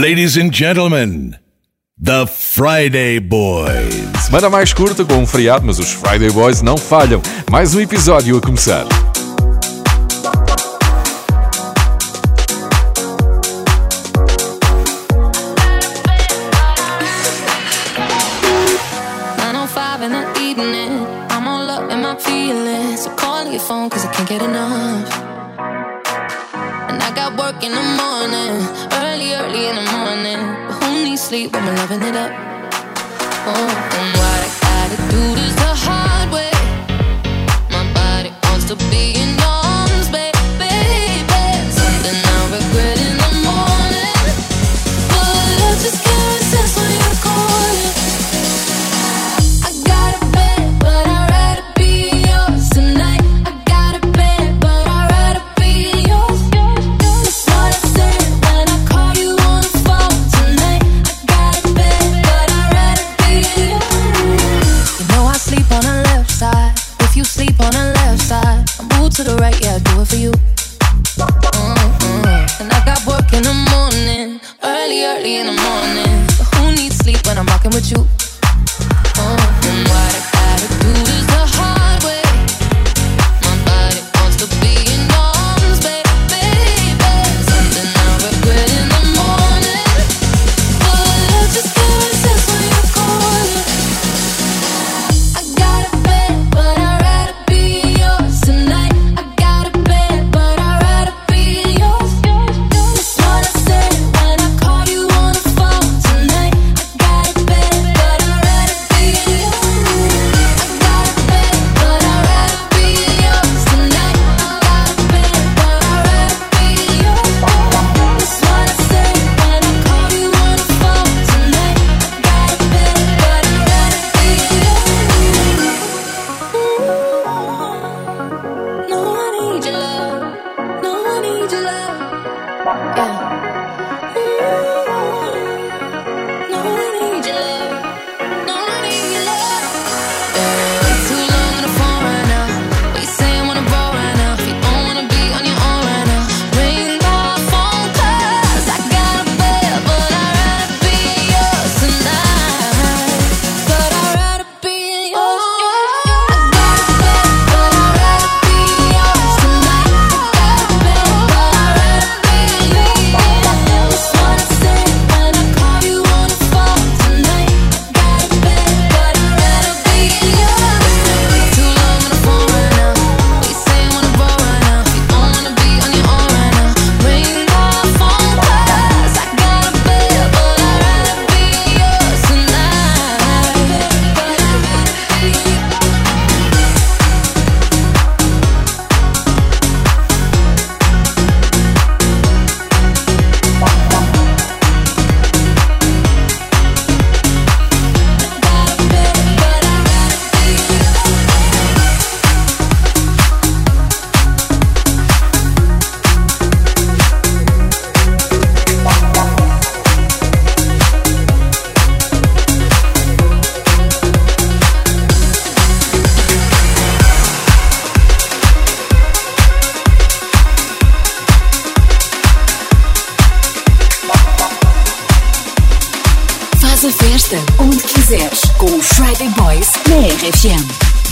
Ladies and gentlemen, The Friday Boys. Semana mais curta com um feriado, mas os Friday Boys não falham. Mais um episódio a começar.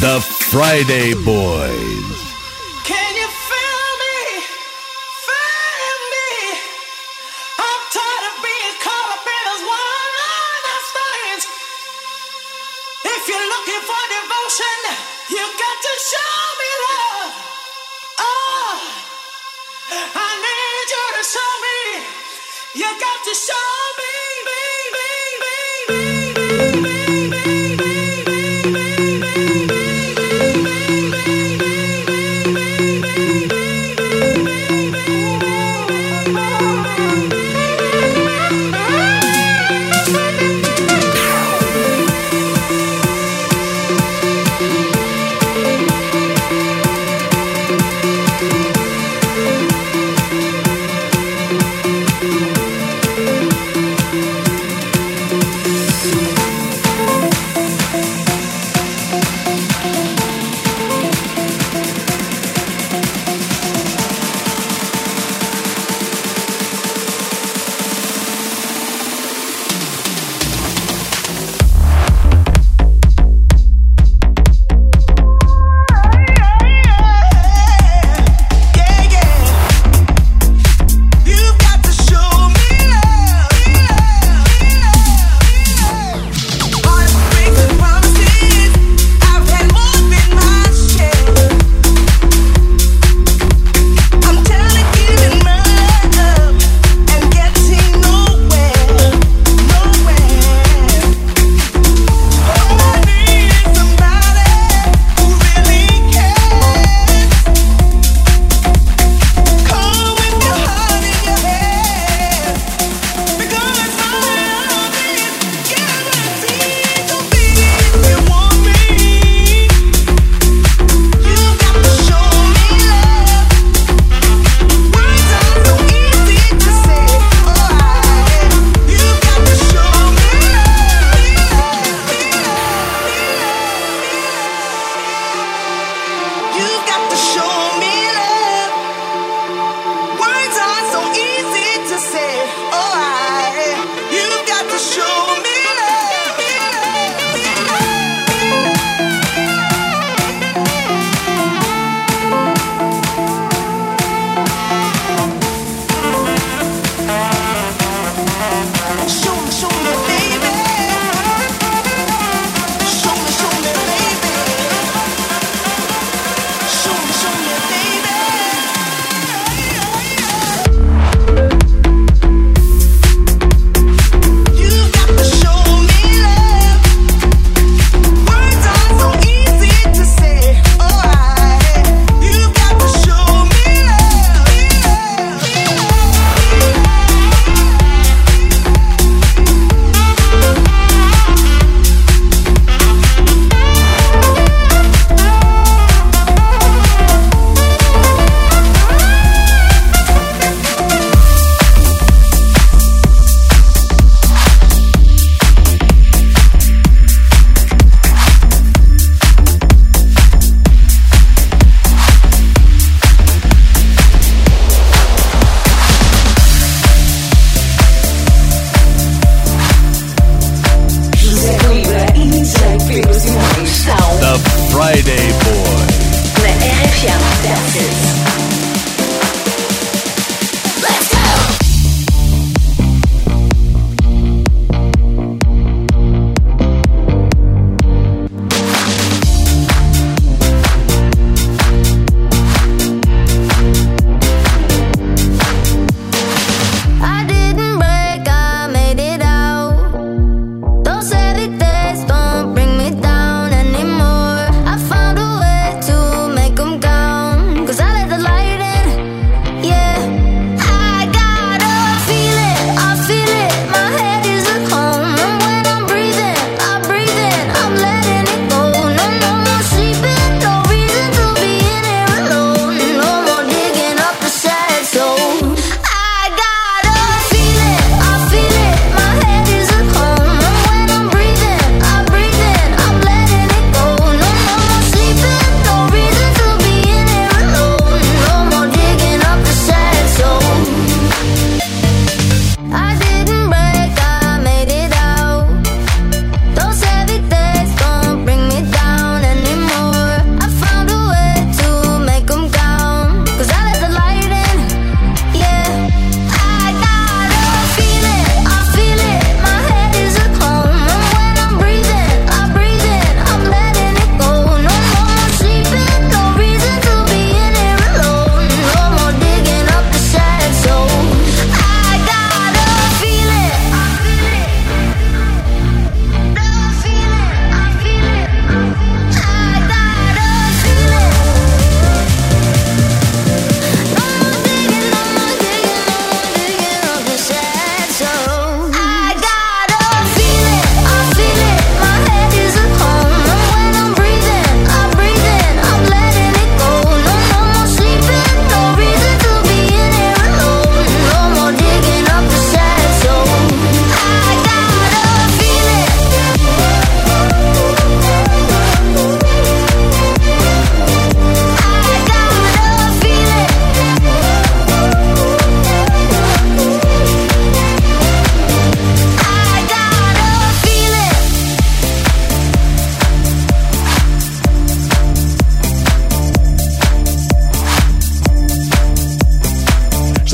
The Friday Boys.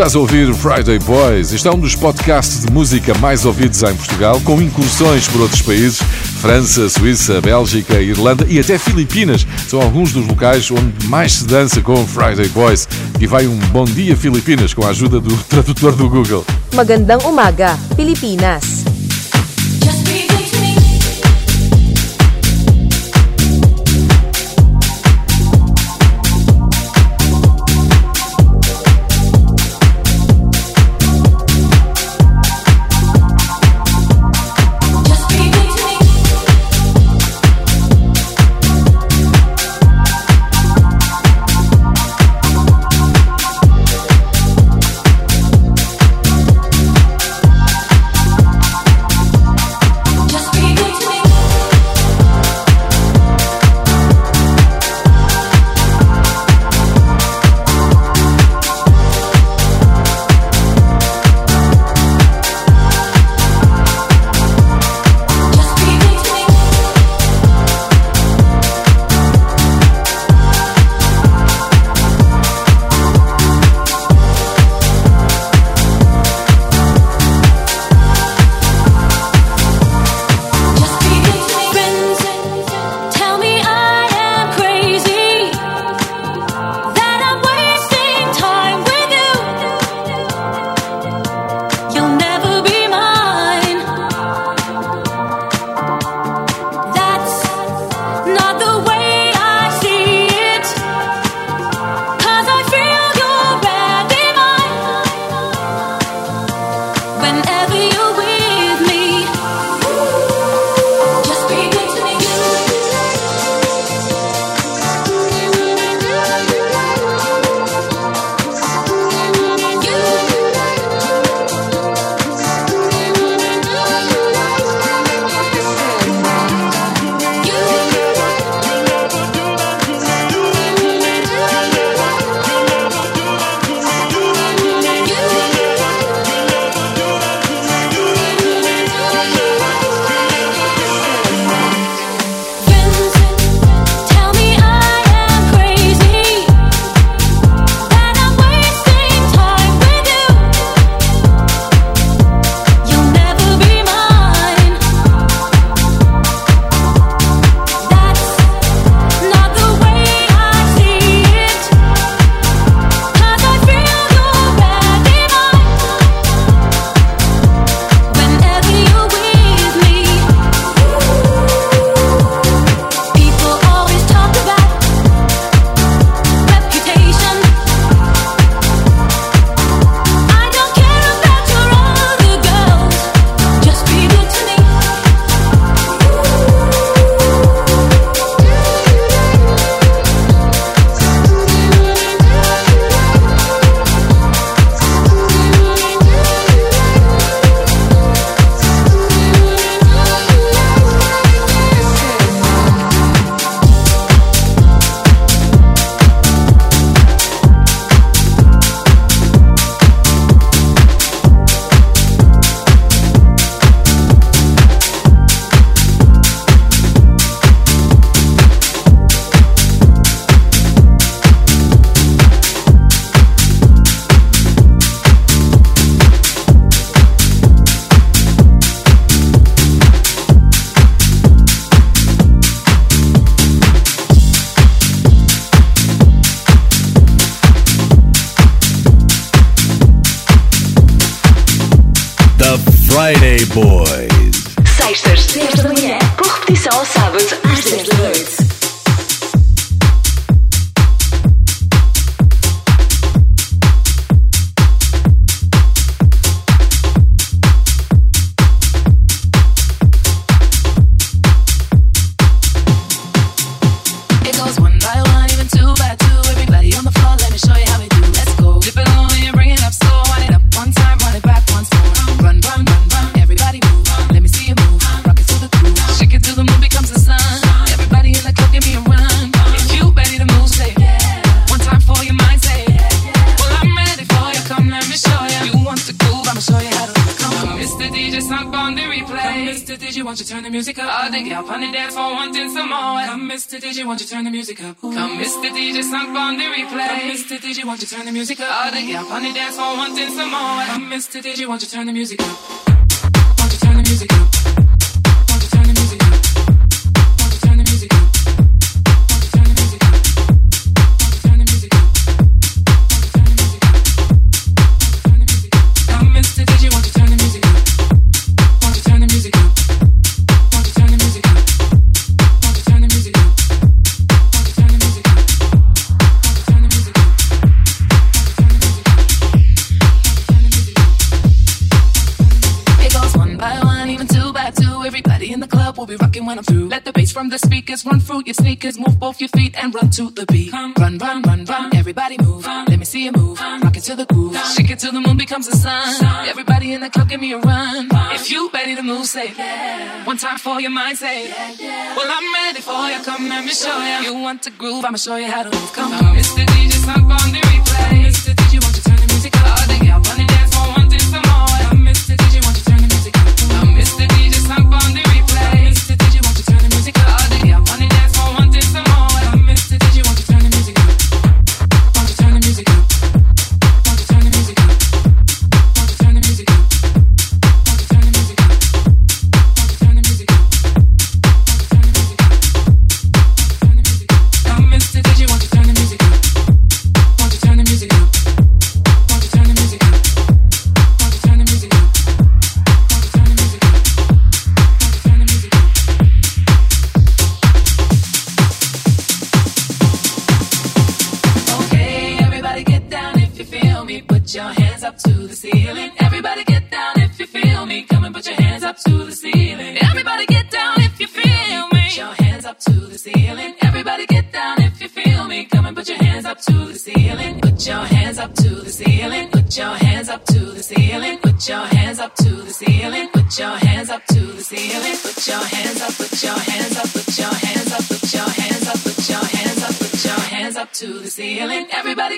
Estás a ouvir o Friday Boys. Isto é um dos podcasts de música mais ouvidos em Portugal, com incursões por outros países. França, Suíça, Bélgica, Irlanda e até Filipinas são alguns dos locais onde mais se dança com o Friday Boys. E vai um bom dia, Filipinas, com a ajuda do tradutor do Google. Magandang umaga, Filipinas. won't you turn the music up? All the y'all on the dance floor wanting some more. I missed it, did you, won't you turn the music up? Everybody in the club will be rocking when I'm through. Let the bass from the speakers run through your sneakers. Move both your feet and run to the beat. Run, run, run, run. Everybody move. Let me see you move. Rock it to the groove. Shake it till the moon becomes the sun. Everybody in the club, give me a run. If you ready to move, say yeah. One time for your mind, say yeah. Well, I'm ready for you. Come let me show you. You want to groove? I'ma show you how to move. Come on, Mr. DJ, stop on the replay. to the ceiling. Everybody.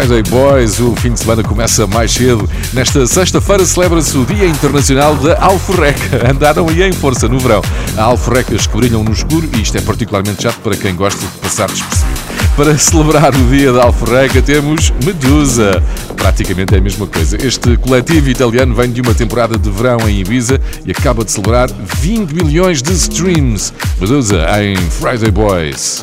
Friday Boys. O fim de semana começa mais cedo. Nesta sexta-feira celebra-se o Dia Internacional da Alforreca. Andaram aí em força no verão. A alforrecas que brilham no escuro e isto é particularmente chato para quem gosta de passar despercebido. Para celebrar o dia da alforreca temos Medusa. Praticamente é a mesma coisa. Este coletivo italiano vem de uma temporada de verão em Ibiza e acaba de celebrar 20 milhões de streams. Medusa em Friday Boys.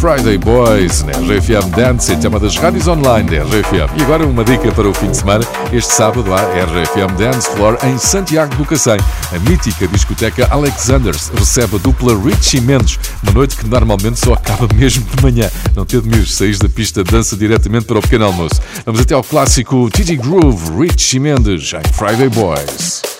Friday Boys na RFM Dance, é uma das rádios online da RFM. E agora uma dica para o fim de semana. Este sábado há RFM Dance Floor em Santiago do Cacém. A mítica discoteca Alexanders recebe a dupla Richie Mendes, uma noite que normalmente só acaba mesmo de manhã. Não te admires, saís da pista dança diretamente para o pequeno almoço. Vamos até ao clássico TG Groove, Richie Mendes em Friday Boys.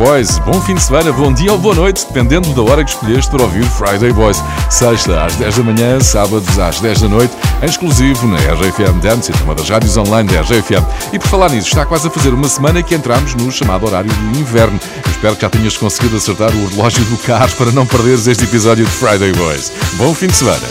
Boys. Bom fim de semana, bom dia ou boa noite, dependendo da hora que escolheste para ouvir Friday Boys. Sexta às 10 da manhã, sábados às 10 da noite, em exclusivo na RFM Dance, uma das rádios online da RFM. E por falar nisso, está quase a fazer uma semana que entramos no chamado horário de inverno. Eu espero que já tenhas conseguido acertar o relógio do carro para não perderes este episódio de Friday Boys. Bom fim de semana.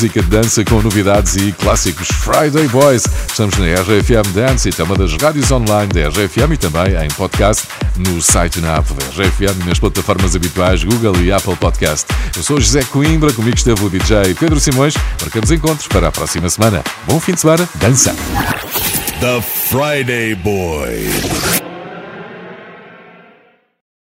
música de dança com novidades e clássicos. Friday Boys. Estamos na RFM Dance então e também das rádios online da RFM e também em podcast no site e na app da RFM e nas plataformas habituais Google e Apple Podcast. Eu sou José Coimbra, comigo esteve o DJ Pedro Simões. Marcamos encontros para a próxima semana. Bom fim de semana, dança! The Friday Boys.